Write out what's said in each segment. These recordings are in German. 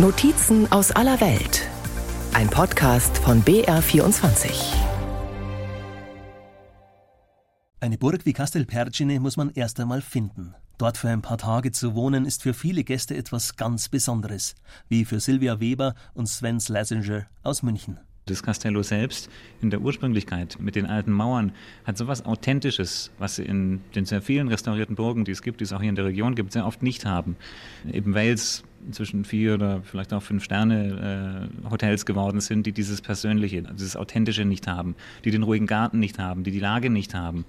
Notizen aus aller Welt. Ein Podcast von BR24. Eine Burg wie Castelpergine muss man erst einmal finden. Dort für ein paar Tage zu wohnen, ist für viele Gäste etwas ganz Besonderes, wie für Silvia Weber und Sven Slesinger aus München. Das Castello selbst in der Ursprünglichkeit mit den alten Mauern hat so etwas Authentisches, was sie in den sehr vielen restaurierten Burgen, die es gibt, die es auch hier in der Region gibt, sehr oft nicht haben. Eben Wales inzwischen vier oder vielleicht auch fünf Sterne äh, Hotels geworden sind, die dieses Persönliche, dieses Authentische nicht haben, die den ruhigen Garten nicht haben, die die Lage nicht haben,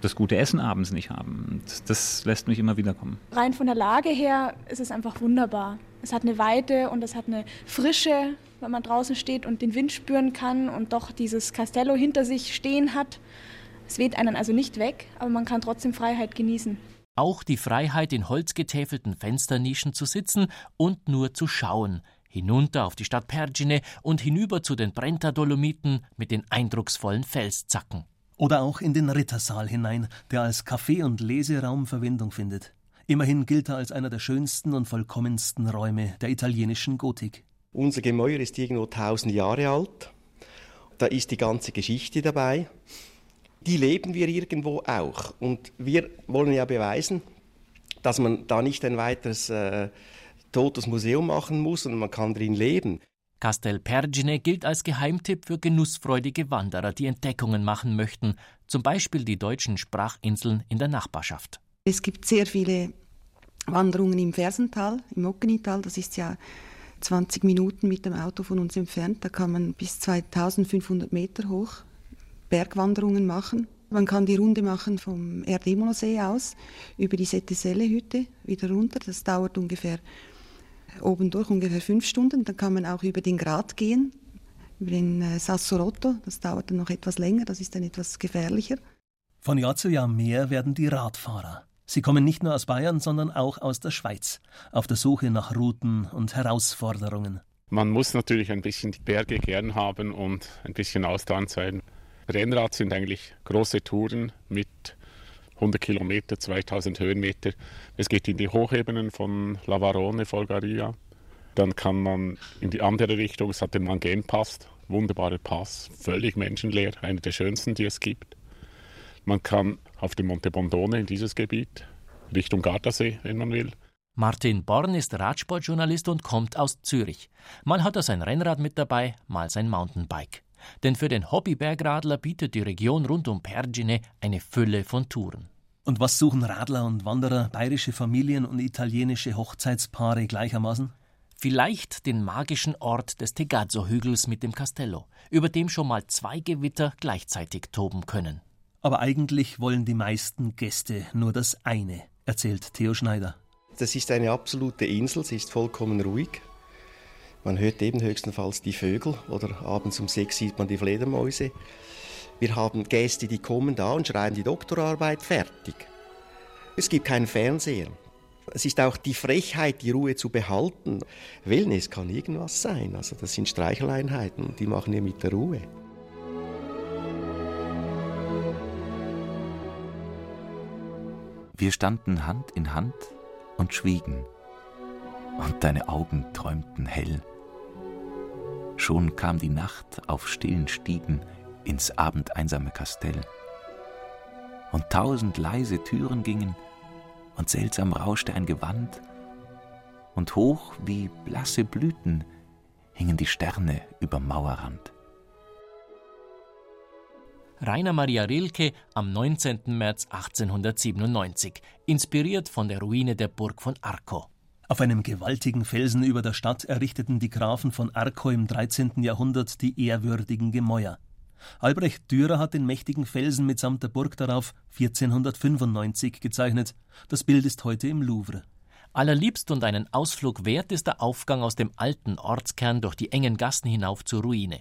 das gute Essen abends nicht haben. Das, das lässt mich immer wieder kommen. Rein von der Lage her ist es einfach wunderbar. Es hat eine Weite und es hat eine Frische, wenn man draußen steht und den Wind spüren kann und doch dieses Castello hinter sich stehen hat. Es weht einen also nicht weg, aber man kann trotzdem Freiheit genießen. Auch die Freiheit, in holzgetäfelten Fensternischen zu sitzen und nur zu schauen, hinunter auf die Stadt Pergine und hinüber zu den Brenta-Dolomiten mit den eindrucksvollen Felszacken. Oder auch in den Rittersaal hinein, der als Café- und Leseraum Verwendung findet. Immerhin gilt er als einer der schönsten und vollkommensten Räume der italienischen Gotik. Unser Gemäuer ist irgendwo 1000 Jahre alt. Da ist die ganze Geschichte dabei die leben wir irgendwo auch. Und wir wollen ja beweisen, dass man da nicht ein weiteres äh, totes Museum machen muss, sondern man kann drin leben. Castel Pergine gilt als Geheimtipp für genussfreudige Wanderer, die Entdeckungen machen möchten, zum Beispiel die deutschen Sprachinseln in der Nachbarschaft. Es gibt sehr viele Wanderungen im Fersental, im Ockenital, das ist ja 20 Minuten mit dem Auto von uns entfernt, da kann man bis 2500 Meter hoch Bergwanderungen machen. Man kann die Runde machen vom Erdemolo-See aus über die Setteselle-Hütte wieder runter. Das dauert ungefähr oben durch ungefähr fünf Stunden. Dann kann man auch über den Grat gehen, über den äh, Sassorotto. Das dauert dann noch etwas länger, das ist dann etwas gefährlicher. Von Jahr zu Jahr mehr werden die Radfahrer. Sie kommen nicht nur aus Bayern, sondern auch aus der Schweiz, auf der Suche nach Routen und Herausforderungen. Man muss natürlich ein bisschen die Berge gern haben und ein bisschen ausdauernd sein. Rennrad sind eigentlich große Touren mit 100 Kilometer, 2000 Höhenmeter. Es geht in die Hochebenen von Lavarone, Folgaria. Dann kann man in die andere Richtung, es hat den Mangen-Pass, wunderbarer Pass, völlig menschenleer, einer der schönsten, die es gibt. Man kann auf dem Monte Bondone in dieses Gebiet, Richtung Gardasee, wenn man will. Martin Born ist Radsportjournalist und kommt aus Zürich. Mal hat er sein Rennrad mit dabei, mal sein Mountainbike. Denn für den Hobby-Bergradler bietet die Region rund um Pergine eine Fülle von Touren. Und was suchen Radler und Wanderer, bayerische Familien und italienische Hochzeitspaare gleichermaßen? Vielleicht den magischen Ort des Tegazzo-Hügels mit dem Castello, über dem schon mal zwei Gewitter gleichzeitig toben können. Aber eigentlich wollen die meisten Gäste nur das eine, erzählt Theo Schneider. Das ist eine absolute Insel, sie ist vollkommen ruhig. Man hört eben höchstenfalls die Vögel oder abends um sechs sieht man die Fledermäuse. Wir haben Gäste, die kommen da und schreiben die Doktorarbeit fertig. Es gibt keinen Fernseher. Es ist auch die Frechheit, die Ruhe zu behalten. Wellness kann irgendwas sein. Also das sind Streicheleinheiten, die machen wir mit der Ruhe. Wir standen Hand in Hand und schwiegen. Und deine Augen träumten hell. Schon kam die Nacht auf stillen Stiegen ins abendeinsame Kastell. Und tausend leise Türen gingen, und seltsam rauschte ein Gewand, und hoch wie blasse Blüten hingen die Sterne überm Mauerrand. Rainer Maria Rilke am 19. März 1897, inspiriert von der Ruine der Burg von Arco. Auf einem gewaltigen Felsen über der Stadt errichteten die Grafen von Arco im 13. Jahrhundert die ehrwürdigen Gemäuer. Albrecht Dürer hat den mächtigen Felsen mitsamt der Burg darauf 1495 gezeichnet. Das Bild ist heute im Louvre. Allerliebst und einen Ausflug wert ist der Aufgang aus dem alten Ortskern durch die engen Gassen hinauf zur Ruine.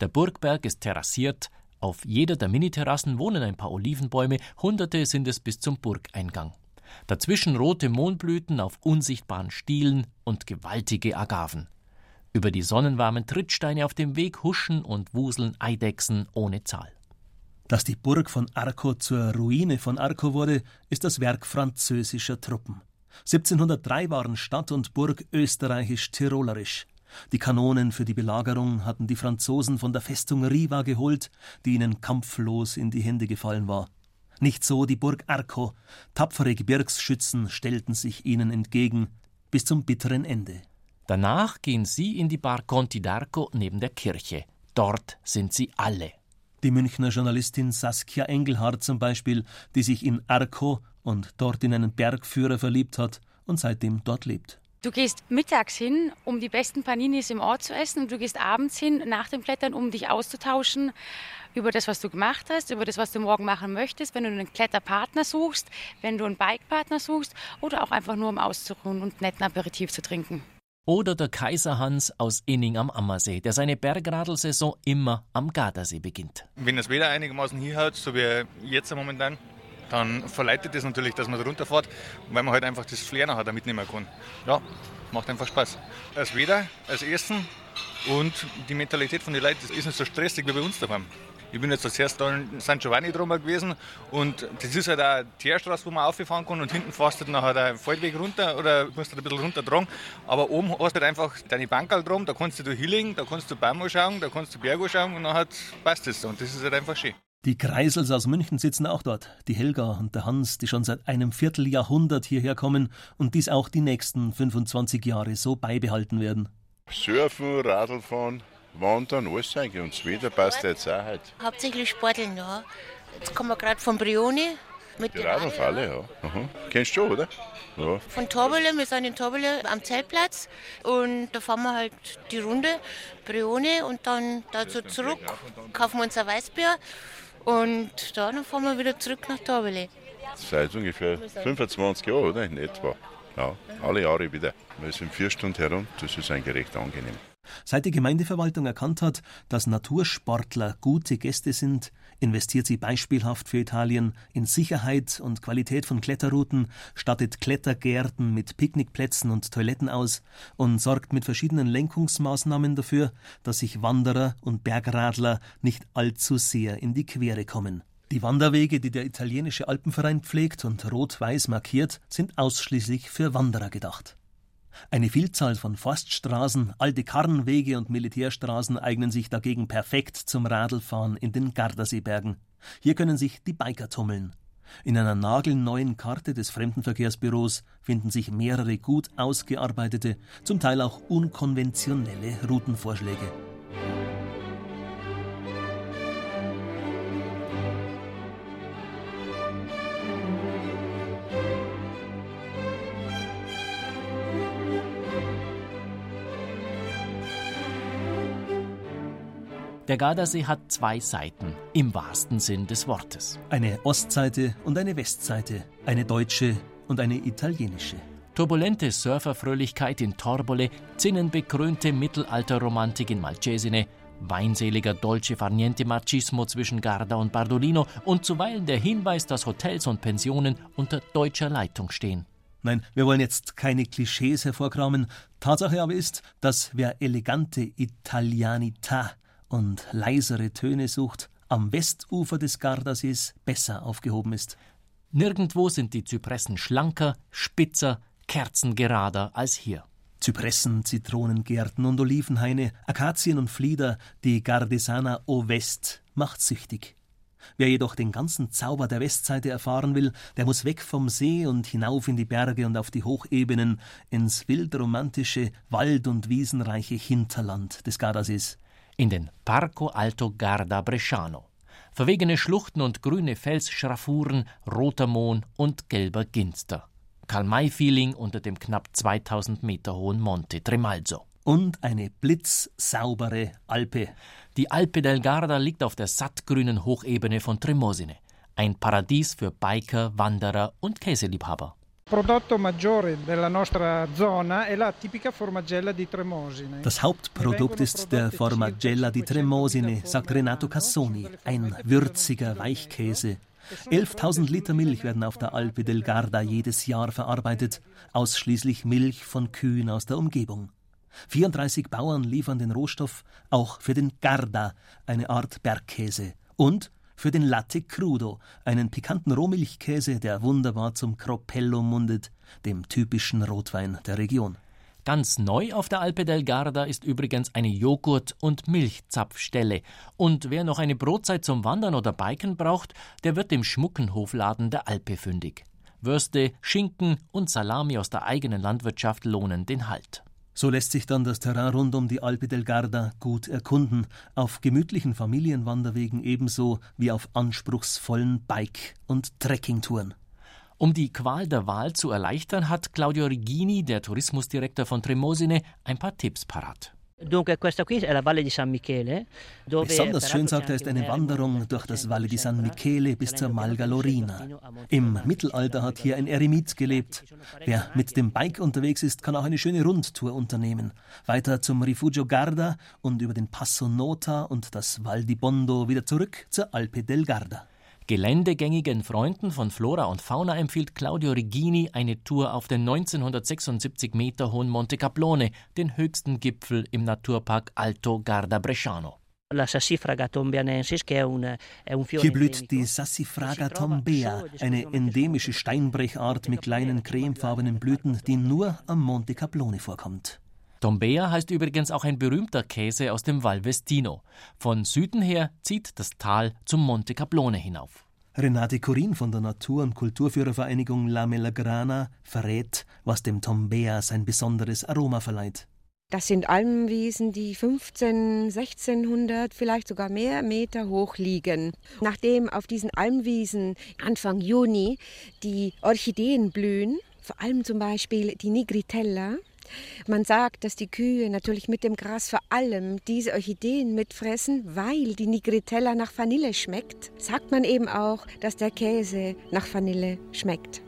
Der Burgberg ist terrassiert, auf jeder der Miniterrassen wohnen ein paar Olivenbäume, hunderte sind es bis zum Burgeingang. Dazwischen rote Mohnblüten auf unsichtbaren Stielen und gewaltige Agaven. Über die sonnenwarmen Trittsteine auf dem Weg huschen und wuseln Eidechsen ohne Zahl. Dass die Burg von Arco zur Ruine von Arco wurde, ist das Werk französischer Truppen. 1703 waren Stadt und Burg österreichisch-tirolerisch. Die Kanonen für die Belagerung hatten die Franzosen von der Festung Riva geholt, die ihnen kampflos in die Hände gefallen war. Nicht so die Burg Arco. Tapfere Gebirgsschützen stellten sich ihnen entgegen, bis zum bitteren Ende. Danach gehen sie in die Bar Conti d'Arco neben der Kirche. Dort sind sie alle. Die Münchner Journalistin Saskia Engelhardt zum Beispiel, die sich in Arco und dort in einen Bergführer verliebt hat und seitdem dort lebt. Du gehst mittags hin, um die besten Paninis im Ort zu essen und du gehst abends hin nach dem Klettern, um dich auszutauschen über das, was du gemacht hast, über das, was du morgen machen möchtest, wenn du einen Kletterpartner suchst, wenn du einen Bikepartner suchst oder auch einfach nur um auszuruhen und netten Aperitif zu trinken. Oder der Kaiser Hans aus Inning am Ammersee, der seine Bergradlsaison immer am Gardasee beginnt. Wenn das Wetter einigermaßen hinhaut, so wie jetzt momentan, dann verleitet das natürlich, dass man da runterfährt, weil man halt einfach das Flair nachher da mitnehmen kann. Ja, macht einfach Spaß. Das Wetter, das Essen und die Mentalität von den Leuten, das ist nicht so stressig wie bei uns daheim. Ich bin jetzt als erstes da in San Giovanni drüber gewesen und das ist halt eine Teerstraße, wo man auffahren kann und hinten fährst du nachher den Feldweg runter oder musst du ein bisschen runter dran. Aber oben hast du halt einfach deine Bankerl drum, da kannst du hinlegen, da kannst du Baum schauen, da kannst du Berg schauen und dann passt es und das ist halt einfach schön. Die Kreisels aus München sitzen auch dort, die Helga und der Hans, die schon seit einem Vierteljahrhundert hierher kommen und dies auch die nächsten 25 Jahre so beibehalten werden. Surfen, Radlfahren, Wandern, alles eigentlich. Und das Wetter passt jetzt auch heute. Hauptsächlich Sporteln, ja. Jetzt kommen wir gerade von Brioni. Mit die Radlfalle, ja. Aha. Kennst du schon, oder? Ja. Von Torbele, wir sind in Torbele am Zeltplatz und da fahren wir halt die Runde, Brioni und dann dazu zurück, kaufen wir uns ein Weißbier und dann fahren wir wieder zurück nach Torbele. Seit ungefähr 25 Jahren, oder? In etwa. Ja, alle Jahre wieder. Wir sind vier Stunden herum, das ist eigentlich recht angenehm. Seit die Gemeindeverwaltung erkannt hat, dass Natursportler gute Gäste sind, investiert sie beispielhaft für Italien in Sicherheit und Qualität von Kletterrouten, stattet Klettergärten mit Picknickplätzen und Toiletten aus und sorgt mit verschiedenen Lenkungsmaßnahmen dafür, dass sich Wanderer und Bergradler nicht allzu sehr in die Quere kommen. Die Wanderwege, die der italienische Alpenverein pflegt und rot-weiß markiert, sind ausschließlich für Wanderer gedacht. Eine Vielzahl von Forststraßen, alte Karrenwege und Militärstraßen eignen sich dagegen perfekt zum Radlfahren in den Gardaseebergen. Hier können sich die Biker tummeln. In einer nagelneuen Karte des Fremdenverkehrsbüros finden sich mehrere gut ausgearbeitete, zum Teil auch unkonventionelle Routenvorschläge. Der Gardasee hat zwei Seiten, im wahrsten Sinn des Wortes. Eine Ostseite und eine Westseite, eine deutsche und eine italienische. Turbulente Surferfröhlichkeit in Torbole, zinnenbekrönte Mittelalterromantik in Malcesine, weinseliger Dolce Farniente Marcismo zwischen Garda und Bardolino und zuweilen der Hinweis, dass Hotels und Pensionen unter deutscher Leitung stehen. Nein, wir wollen jetzt keine Klischees hervorkramen. Tatsache aber ist, dass wer elegante Italianità und leisere Töne sucht, am Westufer des Gardasees besser aufgehoben ist. Nirgendwo sind die Zypressen schlanker, spitzer, kerzengerader als hier. Zypressen, Zitronengärten und Olivenhaine, Akazien und Flieder, die Gardesana o West macht süchtig. Wer jedoch den ganzen Zauber der Westseite erfahren will, der muss weg vom See und hinauf in die Berge und auf die Hochebenen, ins wildromantische, wald- und wiesenreiche Hinterland des Gardasees in den Parco Alto Garda Bresciano. Verwegene Schluchten und grüne Felsschraffuren, roter Mohn und gelber Ginster. Karl-May-Feeling unter dem knapp 2000 Meter hohen Monte Tremalzo. Und eine blitzsaubere Alpe. Die Alpe del Garda liegt auf der sattgrünen Hochebene von Tremosine. Ein Paradies für Biker, Wanderer und Käseliebhaber. Das Hauptprodukt ist der Formagella di Tremosine, sagt Renato Cassoni, ein würziger Weichkäse. 11.000 Liter Milch werden auf der Alpe del Garda jedes Jahr verarbeitet, ausschließlich Milch von Kühen aus der Umgebung. 34 Bauern liefern den Rohstoff auch für den Garda, eine Art Bergkäse. Und für den Latte Crudo, einen pikanten Rohmilchkäse, der wunderbar zum Cropello mundet, dem typischen Rotwein der Region. Ganz neu auf der Alpe del Garda ist übrigens eine Joghurt- und Milchzapfstelle. Und wer noch eine Brotzeit zum Wandern oder Biken braucht, der wird im schmucken Hofladen der Alpe fündig. Würste, Schinken und Salami aus der eigenen Landwirtschaft lohnen den Halt. So lässt sich dann das Terrain rund um die Alpe del Garda gut erkunden, auf gemütlichen Familienwanderwegen ebenso wie auf anspruchsvollen Bike- und Trekkingtouren. Um die Qual der Wahl zu erleichtern, hat Claudio Rigini, der Tourismusdirektor von Tremosine, ein paar Tipps parat. Besonders schön, sagt er, ist eine Wanderung durch das Valle di San Michele bis zur Malga Lorina. Im Mittelalter hat hier ein Eremit gelebt. Wer mit dem Bike unterwegs ist, kann auch eine schöne Rundtour unternehmen. Weiter zum Rifugio Garda und über den Passo Nota und das Val di Bondo wieder zurück zur Alpe del Garda. Geländegängigen Freunden von Flora und Fauna empfiehlt Claudio Regini eine Tour auf den 1976 Meter hohen Monte Caplone, den höchsten Gipfel im Naturpark Alto Garda Bresciano. Hier blüht die Sassifraga tombea, eine endemische Steinbrechart mit kleinen cremefarbenen Blüten, die nur am Monte Caplone vorkommt. Tombea heißt übrigens auch ein berühmter Käse aus dem Val Vestino. Von Süden her zieht das Tal zum Monte Caplone hinauf. Renate Corin von der Natur- und Kulturführervereinigung La Melagrana verrät, was dem Tombea sein besonderes Aroma verleiht. Das sind Almwiesen, die 15, 1600, vielleicht sogar mehr Meter hoch liegen. Nachdem auf diesen Almwiesen Anfang Juni die Orchideen blühen, vor allem zum Beispiel die Nigritella, man sagt, dass die Kühe natürlich mit dem Gras vor allem diese Orchideen mitfressen, weil die Nigritella nach Vanille schmeckt. Sagt man eben auch, dass der Käse nach Vanille schmeckt.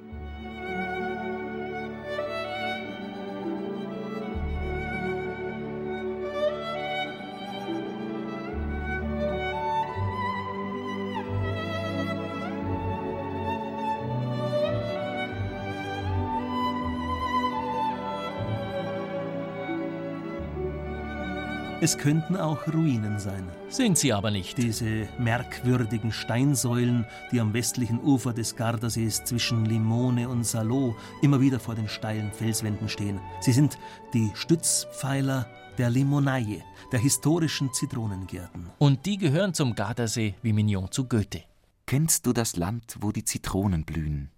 Es könnten auch Ruinen sein. Sind sie aber nicht. Diese merkwürdigen Steinsäulen, die am westlichen Ufer des Gardasees zwischen Limone und Salo immer wieder vor den steilen Felswänden stehen. Sie sind die Stützpfeiler der Limonaie, der historischen Zitronengärten. Und die gehören zum Gardasee wie Mignon zu Goethe. Kennst du das Land, wo die Zitronen blühen?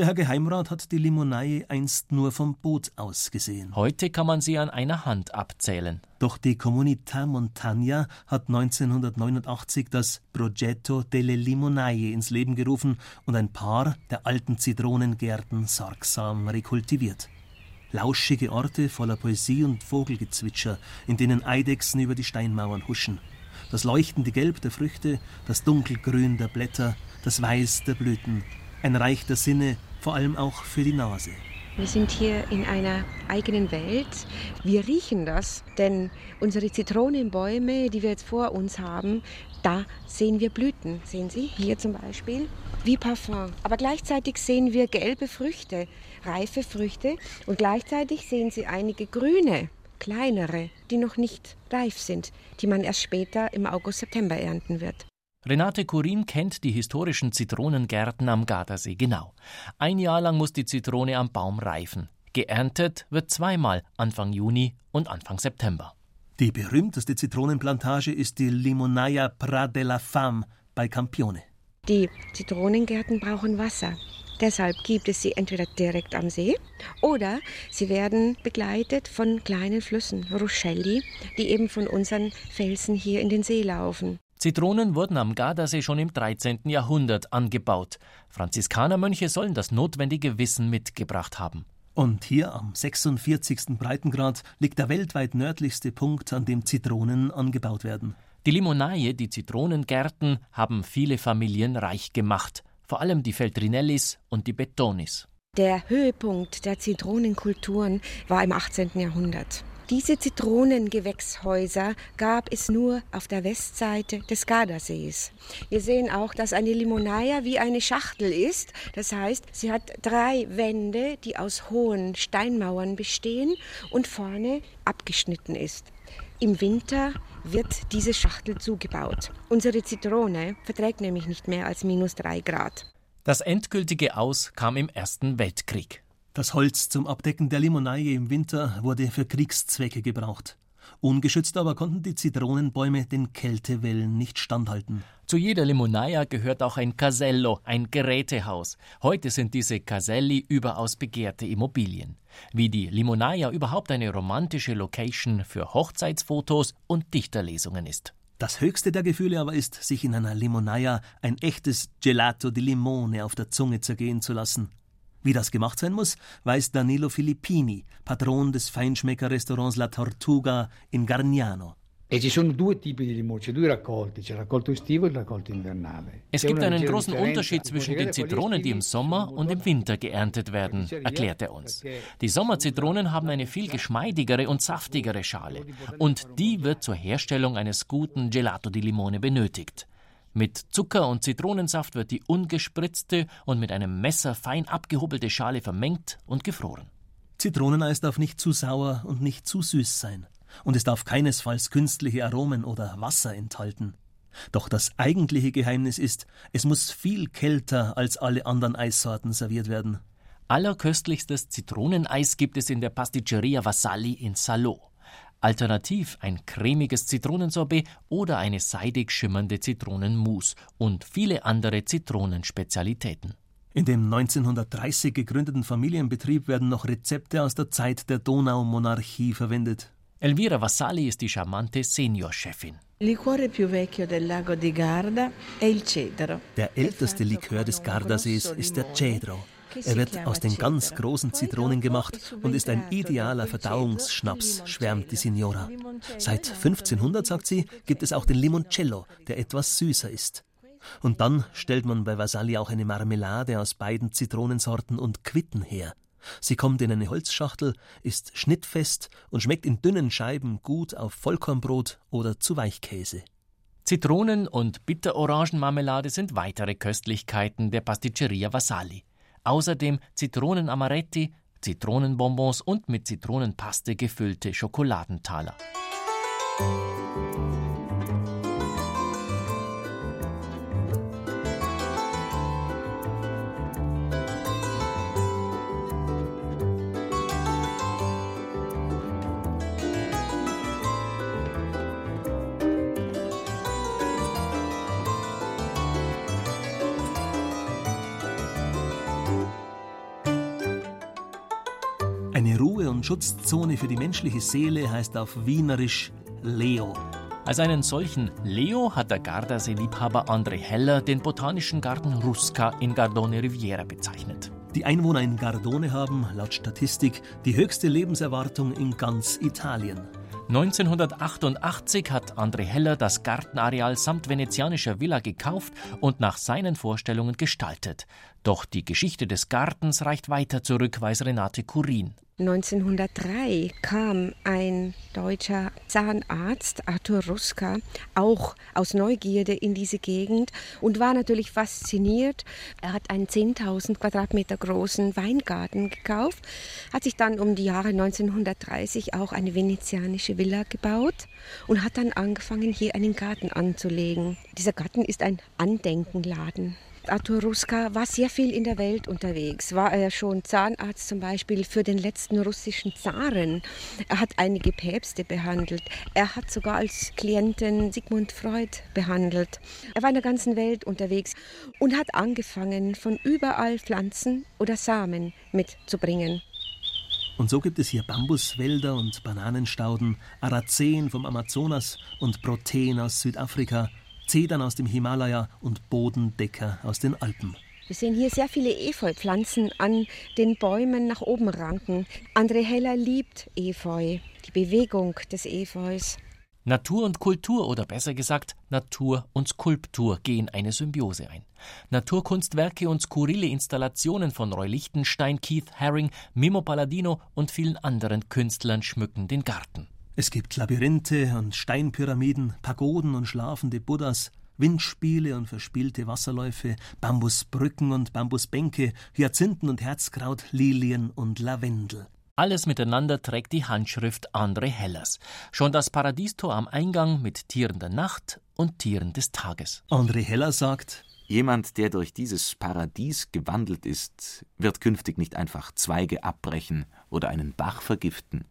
Der Herr Geheimrat hat die Limonei einst nur vom Boot aus gesehen. Heute kann man sie an einer Hand abzählen. Doch die Comunità Montagna hat 1989 das Progetto delle Limonaie ins Leben gerufen und ein paar der alten Zitronengärten sorgsam rekultiviert. Lauschige Orte voller Poesie und Vogelgezwitscher, in denen Eidechsen über die Steinmauern huschen. Das leuchtende Gelb der Früchte, das Dunkelgrün der Blätter, das Weiß der Blüten. Ein Reich der Sinne, vor allem auch für die Nase. Wir sind hier in einer eigenen Welt. Wir riechen das, denn unsere Zitronenbäume, die wir jetzt vor uns haben, da sehen wir Blüten. Sehen Sie, hier zum Beispiel, wie Parfum. Aber gleichzeitig sehen wir gelbe Früchte, reife Früchte und gleichzeitig sehen Sie einige grüne, kleinere, die noch nicht reif sind, die man erst später im August, September ernten wird. Renate Kurin kennt die historischen Zitronengärten am Gardasee genau. Ein Jahr lang muss die Zitrone am Baum reifen. Geerntet wird zweimal, Anfang Juni und Anfang September. Die berühmteste Zitronenplantage ist die Limonaia Pra della Fam bei Campione. Die Zitronengärten brauchen Wasser. Deshalb gibt es sie entweder direkt am See oder sie werden begleitet von kleinen Flüssen, Ruscelli, die eben von unseren Felsen hier in den See laufen. Zitronen wurden am Gardasee schon im 13. Jahrhundert angebaut. Franziskanermönche sollen das notwendige Wissen mitgebracht haben. Und hier am 46. Breitengrad liegt der weltweit nördlichste Punkt, an dem Zitronen angebaut werden. Die Limonaie, die Zitronengärten, haben viele Familien reich gemacht, vor allem die Feltrinellis und die Betonis. Der Höhepunkt der Zitronenkulturen war im 18. Jahrhundert. Diese Zitronengewächshäuser gab es nur auf der Westseite des Gardasees. Wir sehen auch, dass eine Limonaya wie eine Schachtel ist. Das heißt, sie hat drei Wände, die aus hohen Steinmauern bestehen und vorne abgeschnitten ist. Im Winter wird diese Schachtel zugebaut. Unsere Zitrone verträgt nämlich nicht mehr als minus drei Grad. Das endgültige Aus kam im Ersten Weltkrieg. Das Holz zum Abdecken der Limonaie im Winter wurde für Kriegszwecke gebraucht. Ungeschützt aber konnten die Zitronenbäume den Kältewellen nicht standhalten. Zu jeder Limonaia gehört auch ein Casello, ein Gerätehaus. Heute sind diese Caselli überaus begehrte Immobilien. Wie die Limonaia überhaupt eine romantische Location für Hochzeitsfotos und Dichterlesungen ist. Das höchste der Gefühle aber ist, sich in einer Limonaia ein echtes Gelato di Limone auf der Zunge zergehen zu lassen. Wie das gemacht sein muss, weiß Danilo Filippini, Patron des Feinschmecker-Restaurants La Tortuga in Gargnano. E es gibt einen großen Unterschied zwischen den Zitronen, die im Sommer und im Winter geerntet werden, erklärt er uns. Die Sommerzitronen haben eine viel geschmeidigere und saftigere Schale und die wird zur Herstellung eines guten Gelato di Limone benötigt. Mit Zucker und Zitronensaft wird die ungespritzte und mit einem Messer fein abgehobelte Schale vermengt und gefroren. Zitroneneis darf nicht zu sauer und nicht zu süß sein. Und es darf keinesfalls künstliche Aromen oder Wasser enthalten. Doch das eigentliche Geheimnis ist, es muss viel kälter als alle anderen Eissorten serviert werden. Allerköstlichstes Zitroneneis gibt es in der Pasticceria Vassalli in Salò. Alternativ ein cremiges Zitronensorbet oder eine seidig schimmernde Zitronenmousse und viele andere Zitronenspezialitäten. In dem 1930 gegründeten Familienbetrieb werden noch Rezepte aus der Zeit der Donaumonarchie verwendet. Elvira Vassalli ist die charmante Seniorchefin. Der älteste Likör des Gardasees ist der Cedro. Er wird aus den ganz großen Zitronen gemacht und ist ein idealer Verdauungsschnaps, schwärmt die Signora. Seit 1500, sagt sie, gibt es auch den Limoncello, der etwas süßer ist. Und dann stellt man bei Vasalli auch eine Marmelade aus beiden Zitronensorten und Quitten her. Sie kommt in eine Holzschachtel, ist schnittfest und schmeckt in dünnen Scheiben gut auf Vollkornbrot oder zu Weichkäse. Zitronen- und Bitterorangenmarmelade sind weitere Köstlichkeiten der Pasticceria Vasali. Außerdem Zitronenamaretti, Zitronenbonbons und mit Zitronenpaste gefüllte Schokoladentaler. Schutzzone für die menschliche Seele heißt auf Wienerisch Leo. Als einen solchen Leo hat der Gardasee-Liebhaber André Heller den botanischen Garten Rusca in Gardone Riviera bezeichnet. Die Einwohner in Gardone haben, laut Statistik, die höchste Lebenserwartung in ganz Italien. 1988 hat André Heller das Gartenareal samt venezianischer Villa gekauft und nach seinen Vorstellungen gestaltet. Doch die Geschichte des Gartens reicht weiter zurück, weiß Renate Kurin. 1903 kam ein deutscher Zahnarzt, Arthur Ruska, auch aus Neugierde in diese Gegend und war natürlich fasziniert. Er hat einen 10.000 Quadratmeter großen Weingarten gekauft, hat sich dann um die Jahre 1930 auch eine venezianische Villa gebaut und hat dann angefangen, hier einen Garten anzulegen. Dieser Garten ist ein Andenkenladen. Arthur Ruska war sehr viel in der Welt unterwegs. War er schon Zahnarzt zum Beispiel für den letzten russischen Zaren. Er hat einige Päpste behandelt. Er hat sogar als Klienten Sigmund Freud behandelt. Er war in der ganzen Welt unterwegs und hat angefangen, von überall Pflanzen oder Samen mitzubringen. Und so gibt es hier Bambuswälder und Bananenstauden, Araceen vom Amazonas und Proteen aus Südafrika, Zedern aus dem Himalaya und Bodendecker aus den Alpen. Wir sehen hier sehr viele Efeupflanzen an den Bäumen nach oben ranken. André Heller liebt Efeu, die Bewegung des Efeus. Natur und Kultur oder besser gesagt Natur und Skulptur gehen eine Symbiose ein. Naturkunstwerke und skurrile Installationen von Roy Lichtenstein, Keith Haring, Mimo Palladino und vielen anderen Künstlern schmücken den Garten. Es gibt Labyrinthe und Steinpyramiden, Pagoden und schlafende Buddhas, Windspiele und verspielte Wasserläufe, Bambusbrücken und Bambusbänke, Hyazinthen und Herzkraut, Lilien und Lavendel. Alles miteinander trägt die Handschrift André Hellers. Schon das Paradiestor am Eingang mit Tieren der Nacht und Tieren des Tages. André Heller sagt, Jemand, der durch dieses Paradies gewandelt ist, wird künftig nicht einfach Zweige abbrechen oder einen Bach vergiften.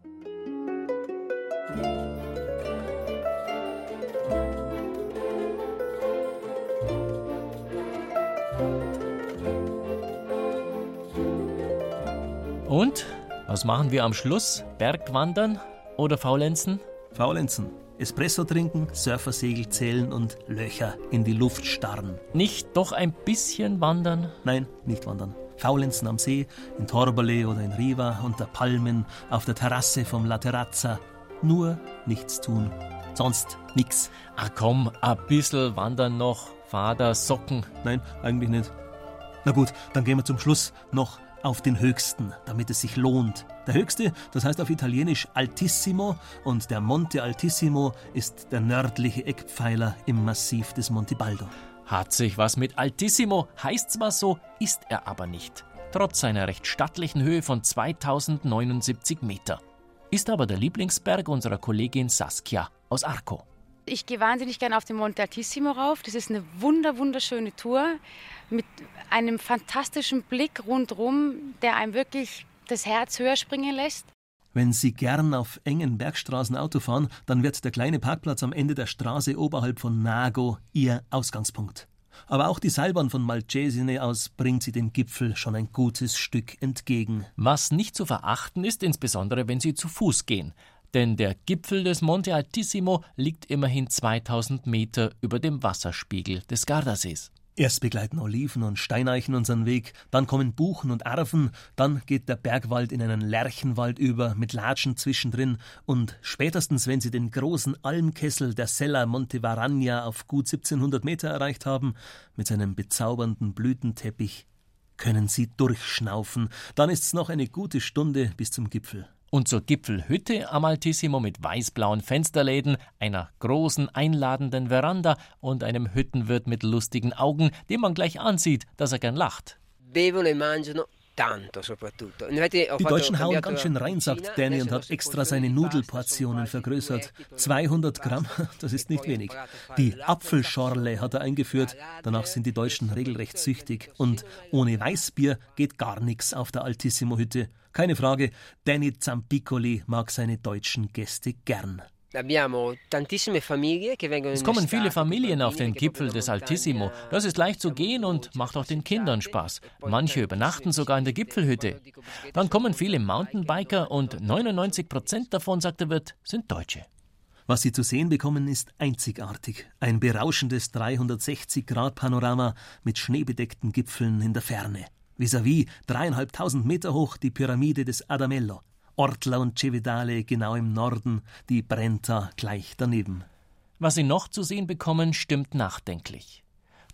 Und was machen wir am Schluss? Bergwandern oder Faulenzen? Faulenzen. Espresso trinken, Surfersegel zählen und Löcher in die Luft starren. Nicht doch ein bisschen wandern? Nein, nicht wandern. Faulenzen am See, in Torbole oder in Riva, unter Palmen, auf der Terrasse vom La Terrazza. Nur nichts tun. Sonst nix. Ach komm, ein bisschen wandern noch. Vater, Socken. Nein, eigentlich nicht. Na gut, dann gehen wir zum Schluss noch auf den höchsten, damit es sich lohnt. Der höchste, das heißt auf Italienisch Altissimo und der Monte Altissimo ist der nördliche Eckpfeiler im Massiv des Monte Baldo. Hat sich was mit Altissimo, heißt zwar so, ist er aber nicht. Trotz seiner recht stattlichen Höhe von 2079 Meter. Ist aber der Lieblingsberg unserer Kollegin Saskia aus Arco. Ich gehe wahnsinnig gerne auf den Monte Altissimo rauf. Das ist eine wunder, wunderschöne Tour mit einem fantastischen Blick rundherum, der einem wirklich das Herz höher springen lässt. Wenn Sie gern auf engen Bergstraßen Auto fahren, dann wird der kleine Parkplatz am Ende der Straße oberhalb von Nago Ihr Ausgangspunkt. Aber auch die Seilbahn von Malcesine aus bringt Sie dem Gipfel schon ein gutes Stück entgegen. Was nicht zu verachten ist, insbesondere wenn Sie zu Fuß gehen. Denn der Gipfel des Monte Altissimo liegt immerhin 2000 Meter über dem Wasserspiegel des Gardasees. Erst begleiten Oliven und Steineichen unseren Weg, dann kommen Buchen und Erven, dann geht der Bergwald in einen Lärchenwald über mit Latschen zwischendrin und spätestens, wenn sie den großen Almkessel der Sella Monte Varagna auf gut 1700 Meter erreicht haben, mit seinem bezaubernden Blütenteppich, können sie durchschnaufen. Dann ist's noch eine gute Stunde bis zum Gipfel und zur Gipfelhütte am Altissimo mit weißblauen Fensterläden, einer großen einladenden Veranda und einem Hüttenwirt mit lustigen Augen, dem man gleich ansieht, dass er gern lacht. Bevono e mangiano die Deutschen hauen ganz schön rein, sagt Danny und hat extra seine Nudelportionen vergrößert. 200 Gramm, das ist nicht wenig. Die Apfelschorle hat er eingeführt, danach sind die Deutschen regelrecht süchtig. Und ohne Weißbier geht gar nichts auf der Altissimo-Hütte. Keine Frage, Danny Zampicoli mag seine deutschen Gäste gern. Es kommen viele Familien auf den Gipfel des Altissimo. Das ist leicht zu gehen und macht auch den Kindern Spaß. Manche übernachten sogar in der Gipfelhütte. Dann kommen viele Mountainbiker und 99 Prozent davon, sagt der Wirt, sind Deutsche. Was Sie zu sehen bekommen, ist einzigartig. Ein berauschendes 360-Grad-Panorama mit schneebedeckten Gipfeln in der Ferne. Vis-à-vis dreieinhalbtausend Meter hoch die Pyramide des Adamello. Ortla und Cevedale genau im Norden, die Brenta gleich daneben. Was Sie noch zu sehen bekommen, stimmt nachdenklich.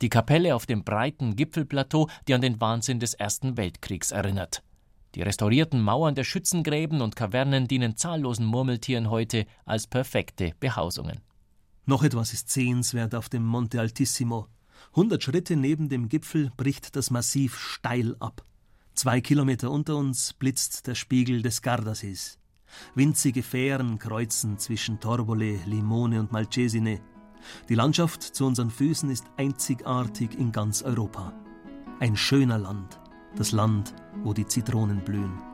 Die Kapelle auf dem breiten Gipfelplateau, die an den Wahnsinn des Ersten Weltkriegs erinnert. Die restaurierten Mauern der Schützengräben und Kavernen dienen zahllosen Murmeltieren heute als perfekte Behausungen. Noch etwas ist sehenswert auf dem Monte Altissimo. Hundert Schritte neben dem Gipfel bricht das Massiv steil ab. Zwei Kilometer unter uns blitzt der Spiegel des Gardasees. Winzige Fähren kreuzen zwischen Torbole, Limone und Malcesine. Die Landschaft zu unseren Füßen ist einzigartig in ganz Europa. Ein schöner Land, das Land, wo die Zitronen blühen.